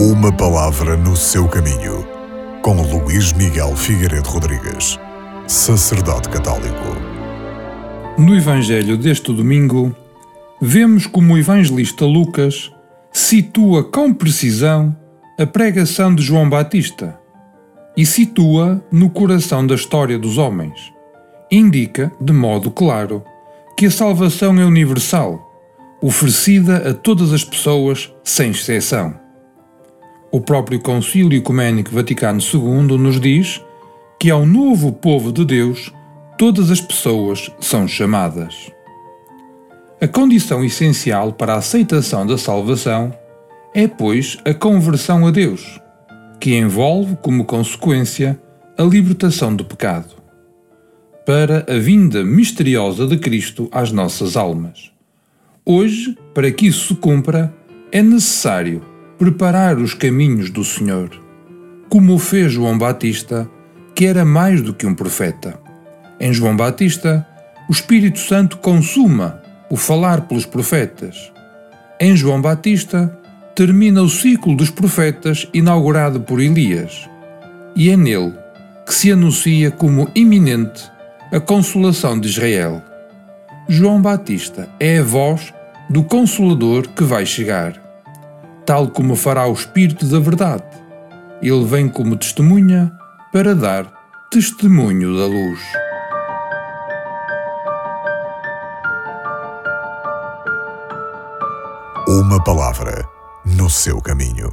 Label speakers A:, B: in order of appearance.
A: Uma palavra no seu caminho, com Luís Miguel Figueiredo Rodrigues, sacerdote católico.
B: No Evangelho deste domingo, vemos como o evangelista Lucas situa com precisão a pregação de João Batista e situa no coração da história dos homens. Indica, de modo claro, que a salvação é universal, oferecida a todas as pessoas sem exceção. O próprio Concílio Ecumênico Vaticano II nos diz que ao novo povo de Deus todas as pessoas são chamadas. A condição essencial para a aceitação da salvação é, pois, a conversão a Deus, que envolve como consequência a libertação do pecado, para a vinda misteriosa de Cristo às nossas almas. Hoje, para que isso se cumpra, é necessário preparar os caminhos do Senhor, como o fez João Batista, que era mais do que um profeta. Em João Batista, o Espírito Santo consuma o falar pelos profetas. Em João Batista, termina o ciclo dos profetas inaugurado por Elias, e é nele que se anuncia como iminente a consolação de Israel. João Batista é a voz do Consolador que vai chegar tal como fará o Espírito da Verdade. Ele vem como testemunha para dar testemunho da luz.
A: Uma palavra no seu caminho.